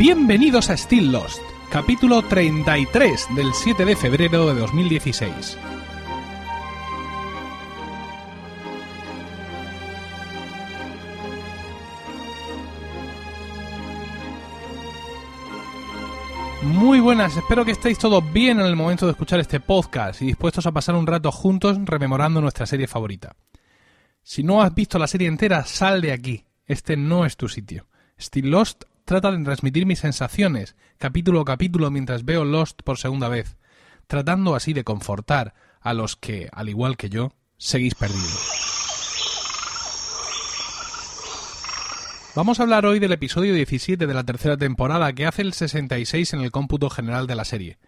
Bienvenidos a Still Lost, capítulo 33 del 7 de febrero de 2016. Muy buenas, espero que estéis todos bien en el momento de escuchar este podcast y dispuestos a pasar un rato juntos rememorando nuestra serie favorita. Si no has visto la serie entera, sal de aquí. Este no es tu sitio. Still Lost trata de transmitir mis sensaciones, capítulo a capítulo, mientras veo Lost por segunda vez, tratando así de confortar a los que, al igual que yo, seguís perdidos. Vamos a hablar hoy del episodio 17 de la tercera temporada, que hace el 66 en el cómputo general de la serie.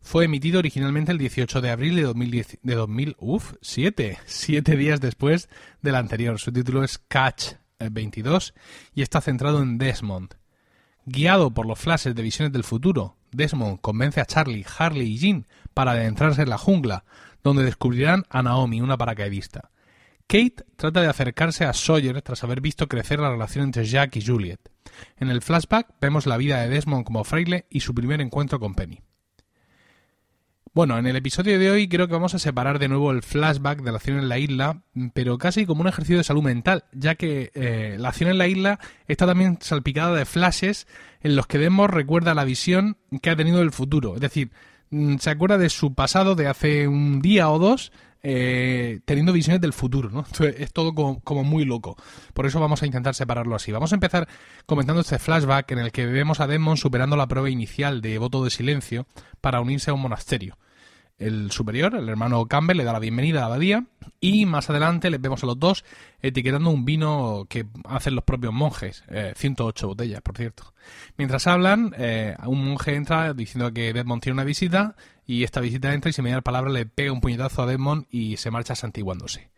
Fue emitido originalmente el 18 de abril de 2010, de 2000, uf, 7, 7 días después del anterior. Su título es Catch 22 y está centrado en Desmond. Guiado por los flashes de visiones del futuro, Desmond convence a Charlie, Harley y Jean para adentrarse en la jungla, donde descubrirán a Naomi, una paracaidista. Kate trata de acercarse a Sawyer tras haber visto crecer la relación entre Jack y Juliet. En el flashback vemos la vida de Desmond como fraile y su primer encuentro con Penny. Bueno, en el episodio de hoy creo que vamos a separar de nuevo el flashback de la acción en la isla, pero casi como un ejercicio de salud mental, ya que eh, la acción en la isla está también salpicada de flashes en los que Desmond recuerda la visión que ha tenido del futuro. Es decir, mm, se acuerda de su pasado de hace un día o dos eh, teniendo visiones del futuro, ¿no? Es todo como, muy loco. Por eso vamos a intentar separarlo así. Vamos a empezar comentando este flashback en el que vemos a Desmond superando la prueba inicial de voto de silencio para unirse a un monasterio. El superior, el hermano Campbell, le da la bienvenida a la abadía y más adelante les vemos a los dos etiquetando un vino que hacen los propios monjes, 108 eh, botellas, por cierto. Mientras hablan, eh, un monje entra diciendo que Desmond tiene una visita y esta visita entra y sin mediar palabra le pega un puñetazo a Desmond y se marcha santiguándose.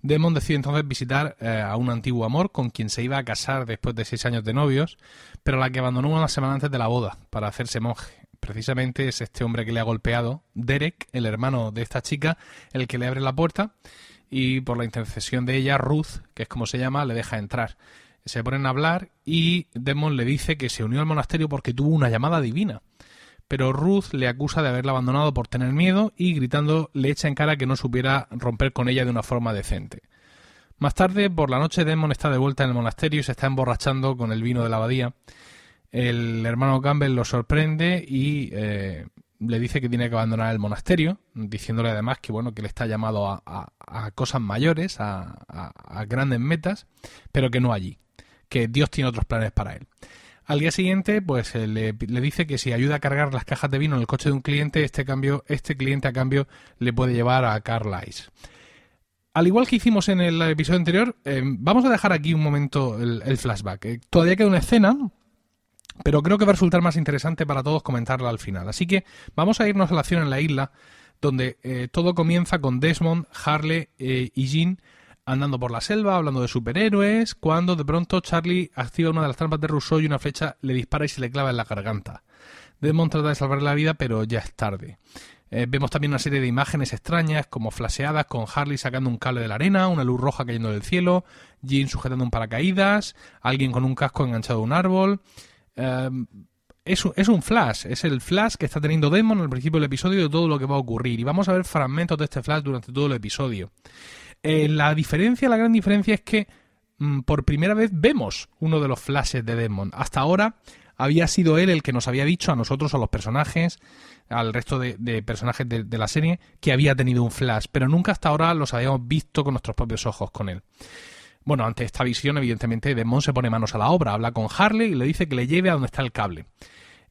Desmond decide entonces visitar eh, a un antiguo amor con quien se iba a casar después de seis años de novios, pero la que abandonó una semana antes de la boda para hacerse monje precisamente es este hombre que le ha golpeado, Derek, el hermano de esta chica, el que le abre la puerta y por la intercesión de ella, Ruth, que es como se llama, le deja entrar. Se ponen a hablar y Desmond le dice que se unió al monasterio porque tuvo una llamada divina. Pero Ruth le acusa de haberla abandonado por tener miedo y gritando le echa en cara que no supiera romper con ella de una forma decente. Más tarde, por la noche, Desmond está de vuelta en el monasterio y se está emborrachando con el vino de la abadía el hermano Campbell lo sorprende y eh, le dice que tiene que abandonar el monasterio, diciéndole además que bueno que le está llamado a, cosas mayores, a, grandes metas, pero que no allí, que Dios tiene otros planes para él. Al día siguiente, pues eh, le, dice que si ayuda a cargar las cajas de vino en el coche de un cliente, este cambio, este cliente a cambio le puede llevar a Carlisle. Al igual que hicimos en el episodio anterior, eh, vamos a dejar aquí un momento el, flashback. todavía queda una escena pero creo que va a resultar más interesante para todos comentarla al final. Así que vamos a irnos a la acción en la isla, donde eh, todo comienza con Desmond, Harley eh, y Jean andando por la selva, hablando de superhéroes, cuando de pronto Charlie activa una de las trampas de Rousseau y una flecha le dispara y se le clava en la garganta. Desmond trata de salvarle la vida, pero ya es tarde. Eh, vemos también una serie de imágenes extrañas, como flaseadas, con Harley sacando un cable de la arena, una luz roja cayendo del cielo, Jean sujetando un paracaídas, alguien con un casco enganchado a un árbol. Em, es, es, un flash, es el flash que está teniendo Demon al principio del episodio de todo lo que va a ocurrir. Y vamos a ver fragmentos de este flash durante todo el episodio. Eh, la diferencia, la gran diferencia es que mm, por primera vez vemos uno de los flashes de Demon. Hasta ahora había sido él el que nos había dicho a nosotros, a los personajes, al resto de, personajes de, de, la serie, que había tenido un flash, pero nunca hasta ahora los habíamos visto con nuestros propios ojos con él. Bueno, ante esta visión, evidentemente, Desmond se pone manos a la obra, habla con Harley y le dice que le lleve a donde está el cable.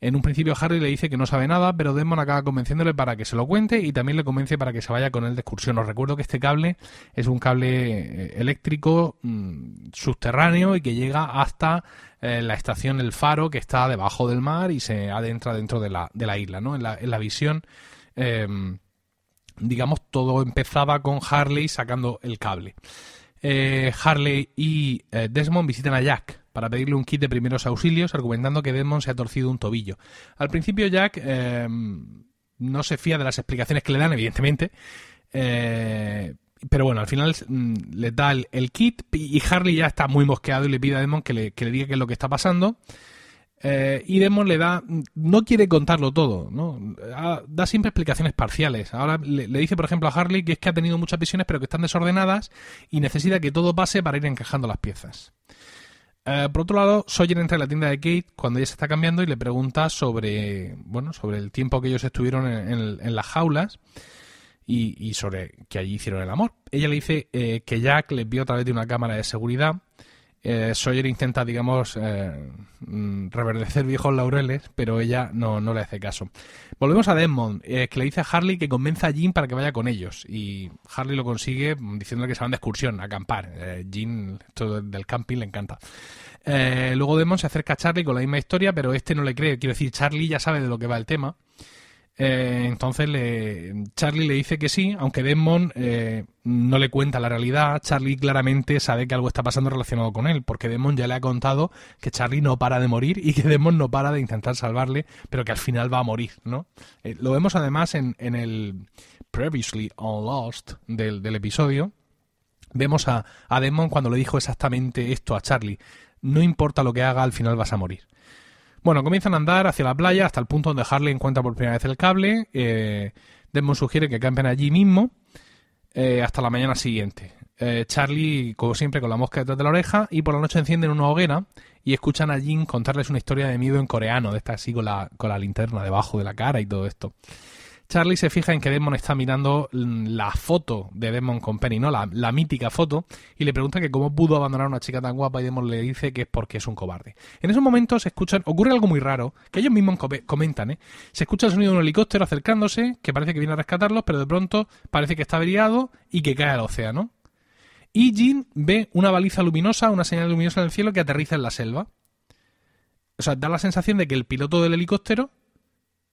En un principio Harley le dice que no sabe nada, pero Desmond acaba convenciéndole para que se lo cuente y también le convence para que se vaya con él de excursión. Os recuerdo que este cable es un cable eh, eléctrico mm, subterráneo y que llega hasta eh, la estación El Faro, que está debajo del mar y se adentra dentro de la, de la isla. ¿no? En, la, en la visión, em, digamos, todo empezaba con Harley sacando el cable. Eh, Harley y Desmond visitan a Jack para pedirle un kit de primeros auxilios, argumentando que Desmond se ha torcido un tobillo. Al principio Jack em, no se fía de las explicaciones que le dan, evidentemente, eh, pero bueno, al final mm, le da el, kit y Harley ya está muy mosqueado y le pide a Desmond que le, le diga qué es lo que está pasando. Eh, y Demon le da, no quiere contarlo todo, ¿no? Ah, da siempre explicaciones parciales. Ahora le, dice, por ejemplo, a Harley que es que ha tenido muchas visiones pero que están desordenadas y necesita que todo pase para ir encajando las piezas. Eh, por otro lado, Sawyer entra en la tienda de Kate cuando ella se está cambiando y le pregunta sobre, bueno, sobre el tiempo que ellos estuvieron en, las jaulas y, sobre que allí hicieron el amor. Ella le dice eh, que Jack les vio a través de una cámara de seguridad eh, Sawyer intenta, digamos, eh, mm, reverdecer viejos laureles, pero ella no, le hace caso. Volvemos a Desmond, eh, que le dice a Harley que convenza a Jean para que vaya con ellos. Y Harley lo consigue diciéndole que se van de excursión, a acampar. Eh, Jean, esto del camping, le encanta. luego Desmond se acerca a Charlie con la misma historia, pero este no le cree. Quiero decir, Charlie ya sabe de lo que va el tema. Eh, entonces le, Charlie le dice que sí, aunque Desmond eh, no le cuenta la realidad. Charlie claramente sabe que algo está pasando relacionado con él, porque Desmond ya le ha contado que Charlie no para de morir y que Desmond no para de intentar salvarle, pero que al final va a morir, ¿no? Eh, lo vemos además en, en, el Previously on Lost del, del episodio. Vemos a, a Desmond cuando le dijo exactamente esto a Charlie. No importa lo que haga, al final vas a morir. Bueno, comienzan a andar hacia la playa hasta el punto donde Harley encuentra por primera vez el cable. Eh, Desmond sugiere que campen allí mismo eh, hasta la mañana siguiente. Eh, Charlie, como siempre, con la mosca detrás de la oreja y por la noche encienden una hoguera y escuchan a Jin contarles una historia de miedo en coreano, de esta así con la, con la linterna debajo de la cara y todo esto. Charlie se fija en que Desmond está mirando la foto de Desmond con Penny, ¿no? La, mítica foto, y le pregunta que cómo pudo abandonar a una chica tan guapa y Desmond le dice que es porque es un cobarde. En esos momentos se escuchan, ocurre algo muy raro, que ellos mismos comentan, ¿eh? Se escucha el sonido de un helicóptero acercándose, que parece que viene a rescatarlos, pero de pronto parece que está averiado y que cae al océano. Y Jean ve una baliza luminosa, una señal luminosa en el cielo que aterriza en la selva. O sea, da la sensación de que el piloto del helicóptero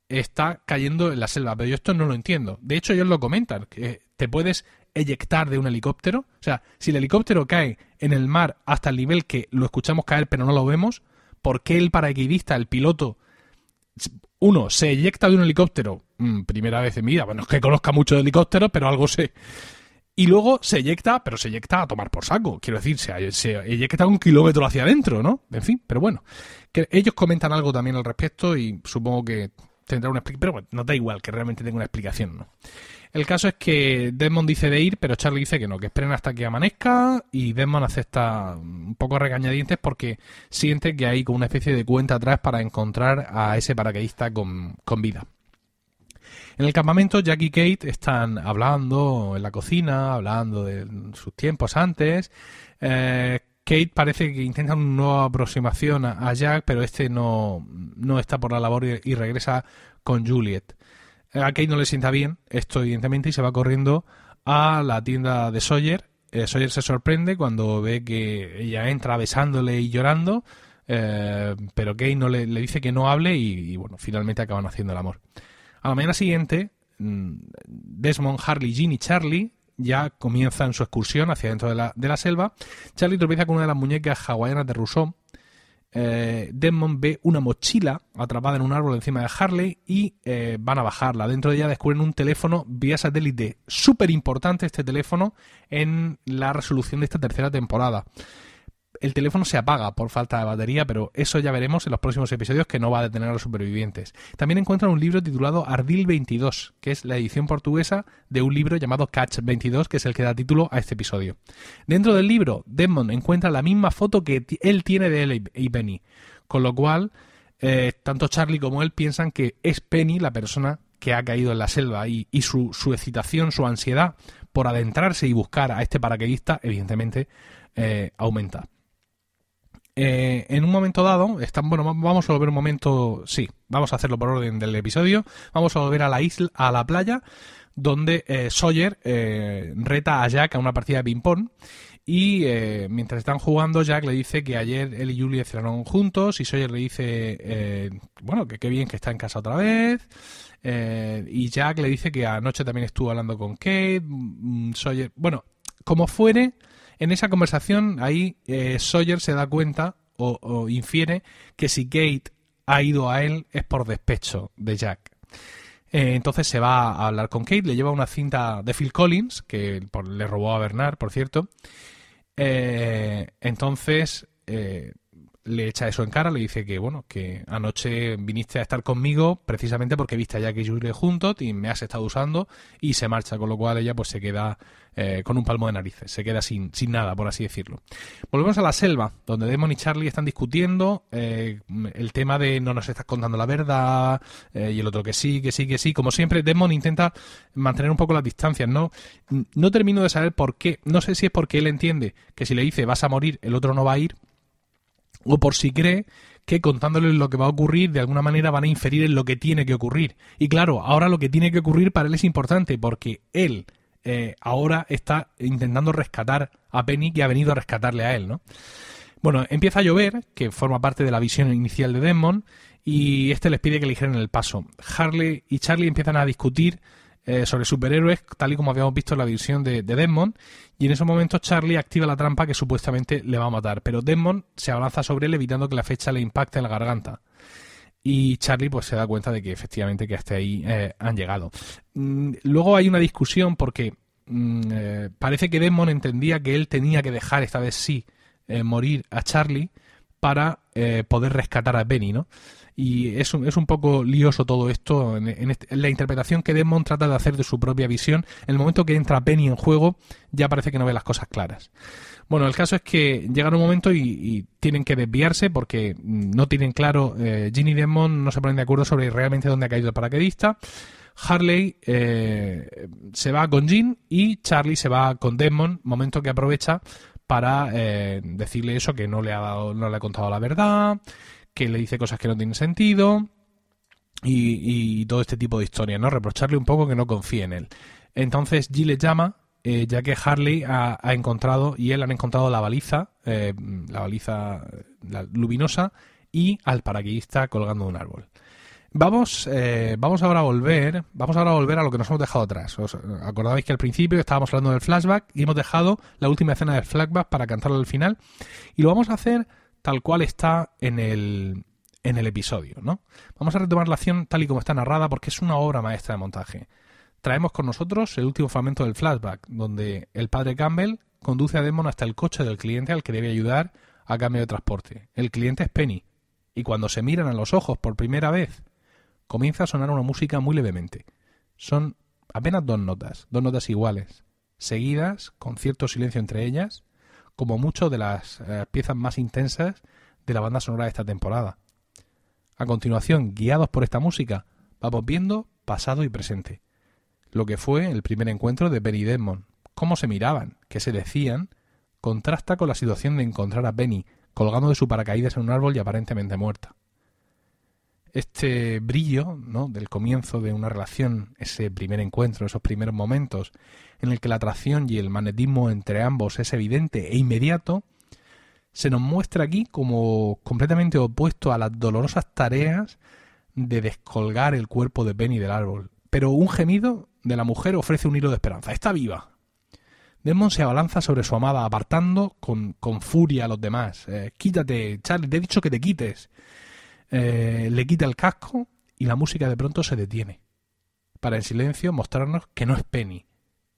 está cayendo en la selva, pero yo esto no lo entiendo. De hecho, ellos lo comentan, que te puedes eyectar de un helicóptero. O sea, si el helicóptero cae en el mar hasta el nivel que lo escuchamos caer pero no lo vemos, ¿por qué el paracaidista, el piloto, uno, se eyecta de un helicóptero? Mm, primera vez en mi vida, bueno, es que conozca mucho de helicópteros, pero algo sé. Y luego se eyecta, pero se eyecta a tomar por saco. Quiero decir, se, se eyecta un kilómetro hacia adentro, ¿no? En fin, pero bueno. Ellos comentan algo también al respecto y supongo que tendrá una explicación. Pero bueno, no da igual que realmente tenga una explicación, ¿no? El caso es que Desmond dice de ir, pero Charlie dice que no, que esperen hasta que amanezca y Desmond acepta un poco regañadientes porque siente que hay como una especie de cuenta atrás para encontrar a ese paracaidista con, vida. En el campamento, Jack y Kate están hablando en la cocina, hablando de sus tiempos antes. Eh, Kate parece que intenta una nueva aproximación a, Jack, pero este no, no está por la labor y, regresa con Juliet. A Kate no le sienta bien esto, evidentemente, y se va corriendo a la tienda de Sawyer. Eh, Sawyer se sorprende cuando ve que ella entra besándole y llorando, eh, pero Kate no le, dice que no hable y, bueno, finalmente acaban haciendo el amor. A la mañana siguiente, mm, Desmond, Harley, Jean y Charlie ya comienzan su excursión hacia dentro de la, selva. Charlie tropieza con una de las muñecas hawaianas de Rousseau. Eh, Desmond ve una mochila atrapada en un árbol encima de Harley y eh, van a bajarla. Dentro de ella descubren un teléfono vía satélite. Súper importante este teléfono en la resolución de esta tercera temporada el teléfono se apaga por falta de batería, pero eso ya veremos en los próximos episodios que no va a detener a los supervivientes. También encuentran un libro titulado Ardil 22, que es la edición portuguesa de un libro llamado Catch 22, que es el que da título a este episodio. Dentro del libro, Desmond encuentra la misma foto que él tiene de él y Penny, con lo cual eh, tanto Charlie como él piensan que es Penny la persona que ha caído en la selva y, su, excitación, su ansiedad por adentrarse y buscar a este paracaidista, evidentemente, eh, aumenta. Eh, en un momento dado, están, bueno, vamos a volver un momento, sí, vamos a hacerlo por orden del episodio, vamos a volver a la isla, a la playa, donde eh, Sawyer eh, reta a Jack a una partida de ping-pong y mientras están jugando, Jack le dice que ayer él y Julie cenaron juntos y Sawyer le dice, bueno, que qué bien que está en casa otra vez. y Jack le dice que anoche también estuvo hablando con Kate. Mm, Sawyer, bueno, como fuere, en esa conversación, ahí eh, Sawyer se da cuenta o, infiere que si Kate ha ido a él es por despecho de Jack. Eh, entonces se va a hablar con Kate, le lleva una cinta de Phil Collins, que le robó a Bernard, por cierto. Eh, entonces le echa eso en cara, le dice que, bueno, que anoche viniste a estar conmigo precisamente porque viste a Jack y Julie juntos y me has estado usando y se marcha, con lo cual ella pues se queda eh, con un palmo de narices, se queda sin, sin nada, por así decirlo. Volvemos a la selva, donde Demon y Charlie están discutiendo eh, el tema de no nos estás contando la verdad eh, y el otro que sí, que sí, que sí. Como siempre, Demon intenta mantener un poco las distancias, ¿no? No termino de saber por qué, no sé si es porque él entiende que si le dice vas a morir, el otro no va a ir, o por si cree que contándoles lo que va a ocurrir, de alguna manera van a inferir en lo que tiene que ocurrir. Y claro, ahora lo que tiene que ocurrir para él es importante, porque él eh, ahora está intentando rescatar a Penny que ha venido a rescatarle a él, ¿no? Bueno, empieza a llover, que forma parte de la visión inicial de Desmond, y este les pide que eligieran el paso. Harley y Charlie empiezan a discutir eh, sobre superhéroes, tal y como habíamos visto en la visión de, de, Desmond, y en esos momentos Charlie activa la trampa que supuestamente le va a matar, pero Desmond se abalanza sobre él evitando que la fecha le impacte en la garganta. Y Charlie pues se da cuenta de que efectivamente que hasta ahí eh, han llegado. Mm, luego hay una discusión porque mm, eh, parece que Desmond entendía que él tenía que dejar esta vez sí morir a Charlie para poder rescatar a Benny, ¿no? Y es un, es un poco lioso todo esto en, la interpretación que Desmond trata de hacer de su propia visión. En el momento que entra Penny en juego, ya parece que no ve las cosas claras. Bueno, el caso es que llega un momento y, tienen que desviarse porque no tienen claro, eh, Ginny y Desmond no se ponen de acuerdo sobre realmente dónde ha caído el paracaidista. Harley eh, se va con Jean y Charlie se va con Desmond, momento que aprovecha para eh, decirle eso, que no le ha dado, no le ha contado la verdad, que le dice cosas que no tienen sentido y, todo este tipo de historias, ¿no? Reprocharle un poco que no confíe en él. Entonces G le llama, eh, ya que Harley ha, encontrado y él han encontrado la baliza, eh, la baliza luminosa y al paraquedista colgando de un árbol. Vamos, eh, vamos ahora a volver, vamos ahora a volver a lo que nos hemos dejado atrás. ¿Os acordabais que al principio estábamos hablando del flashback y hemos dejado la última escena del flashback para cantarlo al final y lo vamos a hacer tal cual está en el, en el episodio, ¿no? Vamos a retomar la acción tal y como está narrada porque es una obra maestra de montaje. Traemos con nosotros el último fragmento del flashback, donde el padre Campbell conduce a Demon hasta el coche del cliente al que debe ayudar a cambio de transporte. El cliente es Penny, y cuando se miran a los ojos por primera vez, comienza a sonar una música muy levemente. Son apenas dos notas, dos notas iguales, seguidas, con cierto silencio entre ellas, como mucho de las eh, piezas más intensas de la banda sonora de esta temporada. A continuación, guiados por esta música, vamos viendo pasado y presente. Lo que fue el primer encuentro de Benny y Desmond, cómo se miraban, qué se decían, contrasta con la situación de encontrar a Benny colgando de su paracaídas en un árbol y aparentemente muerta. Este brillo ¿no? del comienzo de una relación, ese primer encuentro, esos primeros momentos, en el que la atracción y el magnetismo entre ambos es evidente e inmediato, se nos muestra aquí como completamente opuesto a las dolorosas tareas de descolgar el cuerpo de Benny del árbol. Pero un gemido de la mujer ofrece un hilo de esperanza. Está viva. Desmond se abalanza sobre su amada, apartando con, con furia a los demás. Eh, quítate, Charlie, te he dicho que te quites. Eh, le quita el casco y la música de pronto se detiene. Para en silencio mostrarnos que no es Penny,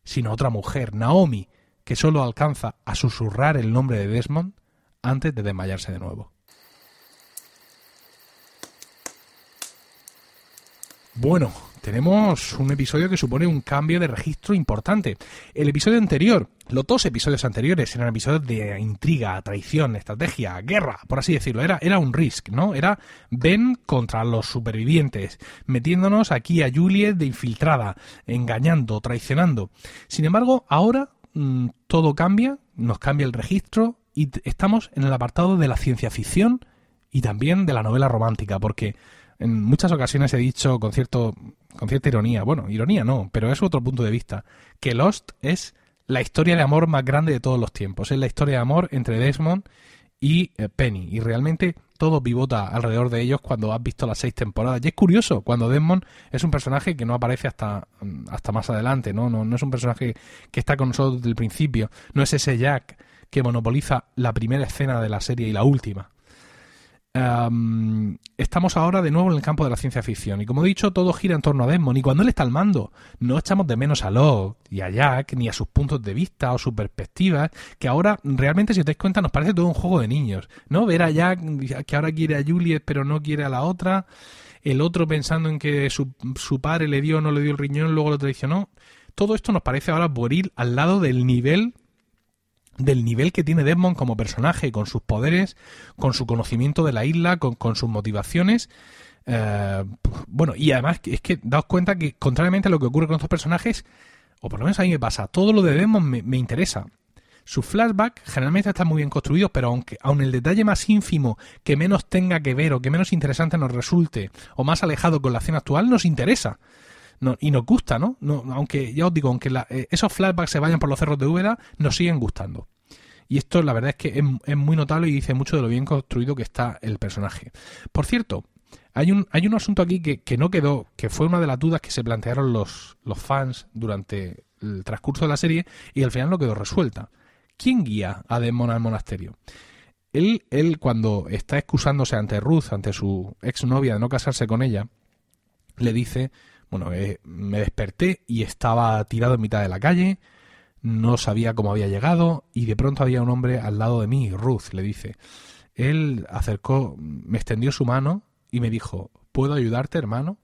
sino otra mujer, Naomi, que solo alcanza a susurrar el nombre de Desmond antes de desmayarse de nuevo. Bueno, tenemos un episodio que supone un cambio de registro importante. El episodio anterior, los dos episodios anteriores eran episodios de intriga, traición, estrategia, guerra, por así decirlo. Era, era un risk, ¿no? Era Ben contra los supervivientes, metiéndonos aquí a Juliet de infiltrada, engañando, traicionando. Sin embargo, ahora mm, todo cambia, nos cambia el registro y estamos en el apartado de la ciencia ficción y también de la novela romántica, porque en muchas ocasiones he dicho con cierto con cierta ironía, bueno, ironía no, pero es otro punto de vista, que Lost es la historia de amor más grande de todos los tiempos, es la historia de amor entre Desmond y eh, Penny, y realmente todo pivota alrededor de ellos cuando has visto las seis temporadas. Y es curioso, cuando Desmond es un personaje que no aparece hasta, hasta más adelante, ¿no? ¿no? No es un personaje que está con nosotros desde el principio, no es ese Jack que monopoliza la primera escena de la serie y la última. Estamos ahora de nuevo en el campo de la ciencia ficción. Y como he dicho todo gira en torno a Desmond. Y cuando él está al mando no echamos de menos a Locke y a Jack ni a sus puntos de vista o sus perspectivas que ahora realmente si os dais cuenta nos parece todo un juego de niños ¿no? ver a Jack que ahora quiere a Juliet pero no quiere a la otra. El otro pensando en que su, su padre le dio o no le dio el riñón luego lo traicionó. Todo esto nos parece ahora boril al lado del nivel del nivel que tiene Desmond como personaje, con sus poderes, con su conocimiento de la isla, con, sus motivaciones. Eh, bueno, y además es que daos cuenta que, contrariamente a lo que ocurre con estos personajes, o por lo menos a mí me pasa, todo lo de Desmond me, interesa. Sus flashbacks generalmente están muy bien construidos, pero aunque aun el detalle más ínfimo que menos tenga que ver o que menos interesante nos resulte o más alejado con la acción actual nos interesa y nos gusta, ¿no? Aunque ya os digo, aunque eh, esos flashbacks se vayan por los cerros de Úbeda, nos siguen gustando. Y esto la verdad es que es, muy notable y dice mucho de lo bien construido que está el personaje. Por cierto, hay un, hay un asunto aquí que, que, no quedó, que fue una de las dudas que se plantearon los, los fans durante el transcurso de la serie y al final no quedó resuelta. ¿Quién guía a Demon al monasterio? Él, él, cuando está excusándose ante Ruth, ante su exnovia de no casarse con ella, le dice bueno, eh, me desperté y estaba tirado en mitad de la calle, no sabía cómo había llegado y de pronto había un hombre al lado de mí, Ruth, le dice. Él acercó, me extendió su mano y me dijo, ¿puedo ayudarte, hermano?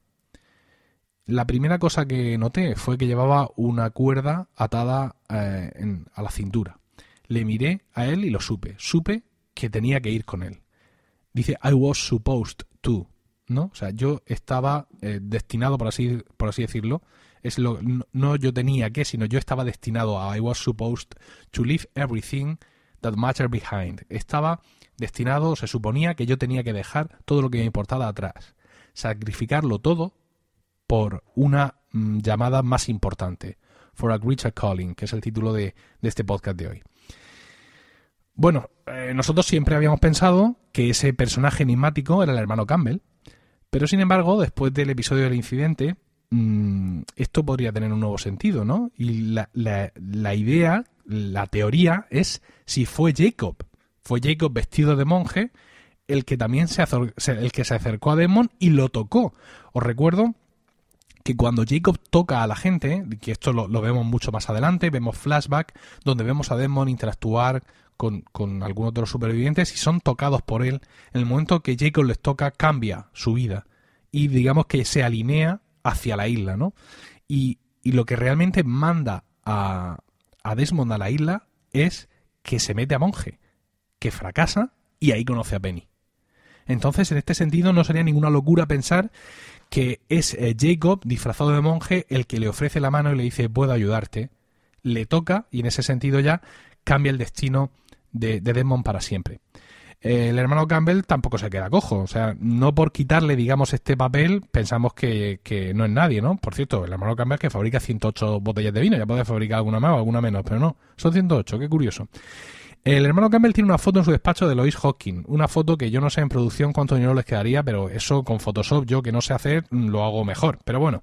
La primera cosa que noté fue que llevaba una cuerda atada eh, a la cintura. Le miré a él y lo supe. Supe que tenía que ir con él. Dice, I was supposed to. ¿No? O sea, yo estaba eh, destinado, por así, por así decirlo, es lo, no, yo tenía que, sino yo estaba destinado a I was supposed to leave everything that mattered behind. Estaba destinado, se suponía que yo tenía que dejar todo lo que me importaba atrás, sacrificarlo todo por una mm, llamada más importante, for a greater calling, que es el título de, de este podcast de hoy. Bueno, eh, nosotros siempre habíamos pensado que ese personaje enigmático era el hermano Campbell, pero sin embargo, después del episodio del incidente, mm, esto podría tener un nuevo sentido, ¿no? Y la, idea, la teoría es si fue Jacob, fue Jacob vestido de monje el que también se, el que se acercó a Demon y lo tocó. Os recuerdo que cuando Jacob toca a la gente, que esto lo, vemos mucho más adelante, vemos flashback donde vemos a Demon interactuar con, algunos de los supervivientes y son tocados por él. En el momento que Jacob les toca, cambia su vida y digamos que se alinea hacia la isla, ¿no? Y, lo que realmente manda a, a Desmond a la isla es que se mete a monje, que fracasa y ahí conoce a Penny. Entonces, en este sentido, no sería ninguna locura pensar que es eh, Jacob, disfrazado de monje, el que le ofrece la mano y le dice puedo ayudarte. Le toca y en ese sentido ya cambia el destino de, Desmond para siempre. el hermano Campbell tampoco se queda cojo, o sea, no por quitarle, digamos, este papel pensamos que, no es nadie, ¿no? Por cierto, el hermano Campbell que fabrica 108 botellas de vino, ya puede fabricar alguna más o alguna menos, pero no, son 108, qué curioso. El hermano Campbell tiene una foto en su despacho de Lois Hawking, una foto que yo no sé en producción cuánto dinero les quedaría, pero eso con Photoshop yo que no sé hacer lo hago mejor, pero bueno.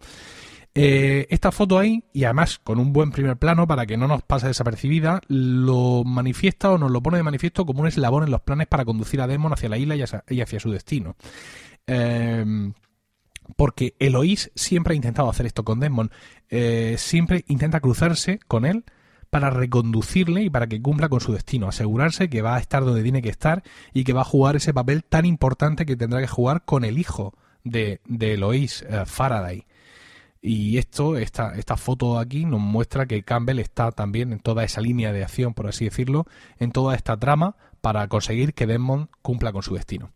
Eh, esta foto ahí, y además con un buen primer plano para que no nos pase desapercibida, lo manifiesta o nos lo pone de manifiesto como un eslabón en los planes para conducir a Demon hacia la isla y hacia, su destino. Em, porque Eloís siempre ha intentado hacer esto con Demon, eh, siempre intenta cruzarse con él para reconducirle y para que cumpla con su destino, asegurarse que va a estar donde tiene que estar y que va a jugar ese papel tan importante que tendrá que jugar con el hijo de, de Eloís, eh, Faraday. Y esto, esta, esta foto aquí nos muestra que Campbell está también en toda esa línea de acción, por así decirlo, en toda esta trama para conseguir que Desmond cumpla con su destino.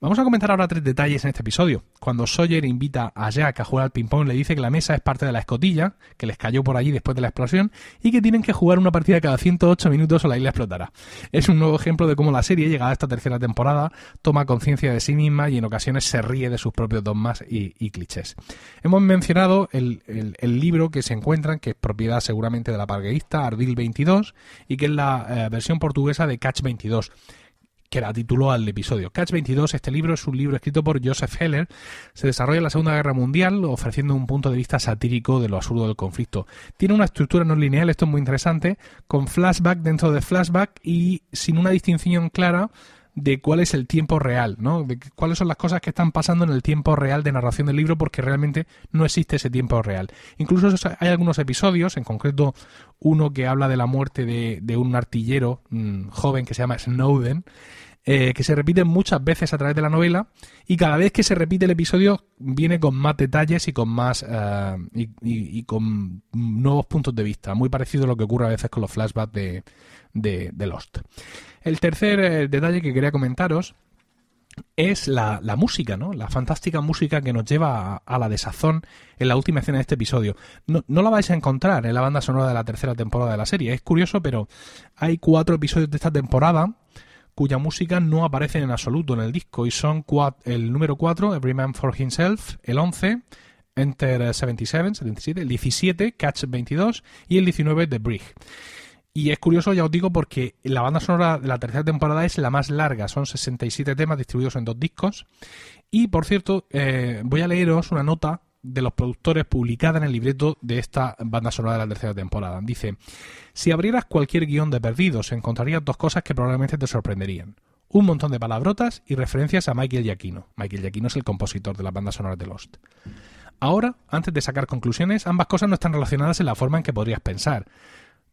Vamos a comentar ahora tres detalles en este episodio. Cuando Sawyer invita a Jack a jugar al ping-pong, le dice que la mesa es parte de la escotilla, que les cayó por allí después de la explosión, y que tienen que jugar una partida cada 108 minutos o la isla explotará. Es un nuevo ejemplo de cómo la serie, llegada a esta tercera temporada, toma conciencia de sí misma y en ocasiones se ríe de sus propios dogmas y, clichés. Hemos mencionado el, libro que se encuentran, que es propiedad seguramente de la pargueísta Ardil 22, y que es la eh, versión portuguesa de Catch 22 que da título al episodio. Catch 22, este libro es un libro escrito por Joseph Heller, se desarrolla en la Segunda Guerra Mundial ofreciendo un punto de vista satírico de lo absurdo del conflicto. Tiene una estructura no lineal, esto es muy interesante, con flashback dentro de flashback y sin una distinción clara de cuál es el tiempo real, ¿no? De cuáles son las cosas que están pasando en el tiempo real de narración del libro, porque realmente no existe ese tiempo real. Incluso hay algunos episodios, en concreto uno que habla de la muerte de, un artillero mm, joven que se llama Snowden, eh, que se repiten muchas veces a través de la novela y cada vez que se repite el episodio viene con más detalles y con más eh, y, con nuevos puntos de vista, muy parecido a lo que ocurre a veces con los flashbacks de, de, Lost. El tercer eh, detalle que quería comentaros es la, música, ¿no? La fantástica música que nos lleva a, la desazón en la última escena de este episodio. No, no, la vais a encontrar en la banda sonora de la tercera temporada de la serie. Es curioso, pero hay cuatro episodios de esta temporada cuya música no aparece en absoluto en el disco y son el número 4, Every Man for Himself, el 11, Enter 77, 77, el 17, Catch 22 y el 19, The Bridge. Y es curioso, ya os digo, porque la banda sonora de la tercera temporada es la más larga, son 67 temas distribuidos en dos discos. Y por cierto, eh, voy a leeros una nota de los productores publicada en el libreto de esta banda sonora de la tercera temporada. Dice, si abrieras cualquier guion de Perdidos, encontrarías dos cosas que probablemente te sorprenderían. Un montón de palabrotas y referencias a Michael Giacchino. Michael Giacchino es el compositor de la banda sonora de Lost. Ahora, antes de sacar conclusiones, ambas cosas no están relacionadas en la forma en que podrías pensar.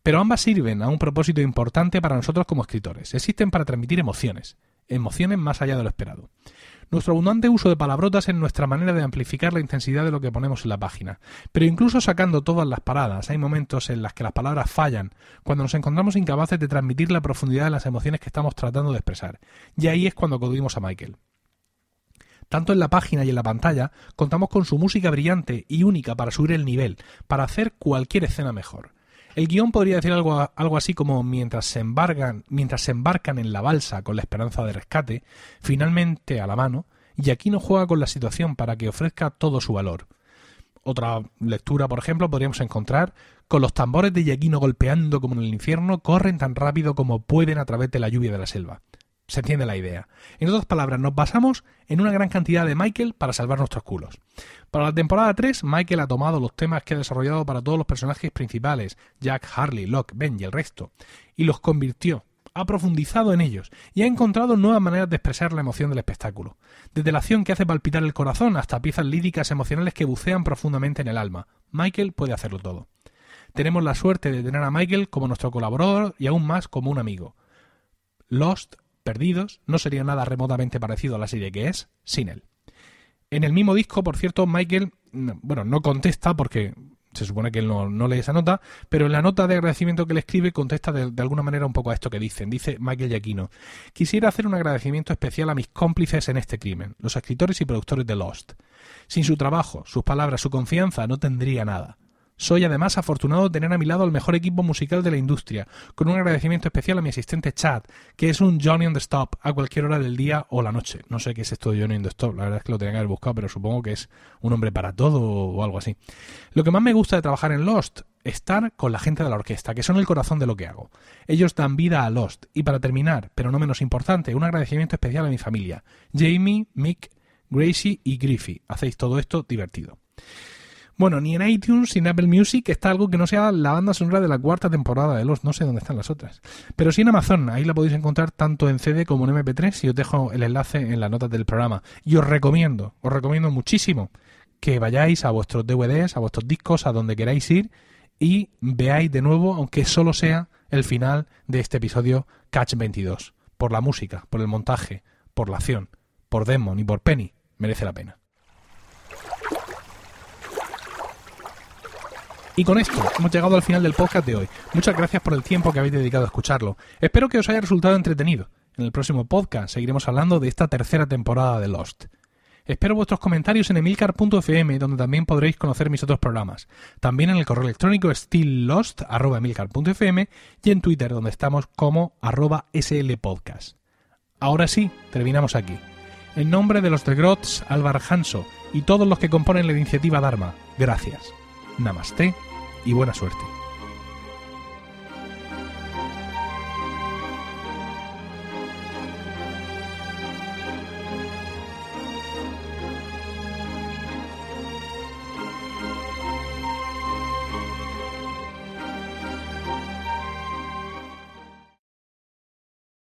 Pero ambas sirven a un propósito importante para nosotros como escritores. Existen para transmitir emociones. Emociones más allá de lo esperado. Nuestro abundante uso de palabrotas es nuestra manera de amplificar la intensidad de lo que ponemos en la página. Pero incluso sacando todas las paradas, hay momentos en los que las palabras fallan, cuando nos encontramos incapaces de transmitir la profundidad de las emociones que estamos tratando de expresar. Y ahí es cuando acudimos a Michael. Tanto en la página y en la pantalla, contamos con su música brillante y única para subir el nivel, para hacer cualquier escena mejor. El guion podría decir algo, algo así como mientras se, mientras se embarcan en la balsa con la esperanza de rescate, finalmente a la mano, y aquí no juega con la situación para que ofrezca todo su valor. Otra lectura, por ejemplo, podríamos encontrar con los tambores de Yaquino golpeando como en el infierno, corren tan rápido como pueden a través de la lluvia de la selva. Se entiende la idea. En otras palabras, nos basamos en una gran cantidad de Michael para salvar nuestros culos. Para la temporada 3, Michael ha tomado los temas que ha desarrollado para todos los personajes principales, Jack, Harley, Locke, Ben y el resto, y los convirtió, ha profundizado en ellos y ha encontrado nuevas maneras de expresar la emoción del espectáculo, desde la acción que hace palpitar el corazón hasta piezas líricas emocionales que bucean profundamente en el alma. Michael puede hacerlo todo. Tenemos la suerte de tener a Michael como nuestro colaborador y aún más como un amigo. Lost Perdidos no sería nada remotamente parecido a la serie que es sin él. En el mismo disco, por cierto, Michael, bueno, no contesta porque se supone que él no, lee esa nota, pero en la nota de agradecimiento que le escribe contesta de, de, alguna manera un poco a esto que dicen. Dice Michael Giacchino, quisiera hacer un agradecimiento especial a mis cómplices en este crimen, los escritores y productores de Lost. Sin su trabajo, sus palabras, su confianza, no tendría nada. Soy además afortunado de tener a mi lado el mejor equipo musical de la industria, con un agradecimiento especial a mi asistente Chad, que es un Johnny on the Stop a cualquier hora del día o la noche. No sé qué es esto de Johnny on the Stop, la verdad es que lo tenía que haber buscado, pero supongo que es un hombre para todo o algo así. Lo que más me gusta de trabajar en Lost, estar con la gente de la orquesta, que son el corazón de lo que hago. Ellos dan vida a Lost. Y para terminar, pero no menos importante, un agradecimiento especial a mi familia, Jamie, Mick, Gracie y Griffey. Hacéis todo esto divertido. Bueno, ni en iTunes ni en Apple Music está algo que no sea la banda sonora de la cuarta temporada de Los. No sé dónde están las otras. Pero sí en Amazon. Ahí la podéis encontrar tanto en CD como en MP3 y os dejo el enlace en las notas del programa. Y os recomiendo, os recomiendo muchísimo que vayáis a vuestros DVDs, a vuestros discos, a donde queráis ir y veáis de nuevo, aunque solo sea el final de este episodio Catch 22. Por la música, por el montaje, por la acción, por Demon y por Penny. Merece la pena. Y con esto hemos llegado al final del podcast de hoy. Muchas gracias por el tiempo que habéis dedicado a escucharlo. Espero que os haya resultado entretenido. En el próximo podcast seguiremos hablando de esta tercera temporada de Lost. Espero vuestros comentarios en emilcar.fm, donde también podréis conocer mis otros programas. También en el correo electrónico stilllost.emilcar.fm y en Twitter, donde estamos como arroba slpodcast. Ahora sí, terminamos aquí. En nombre de los de Álvar Hanso y todos los que componen la iniciativa Dharma, gracias. Namaste y buena suerte.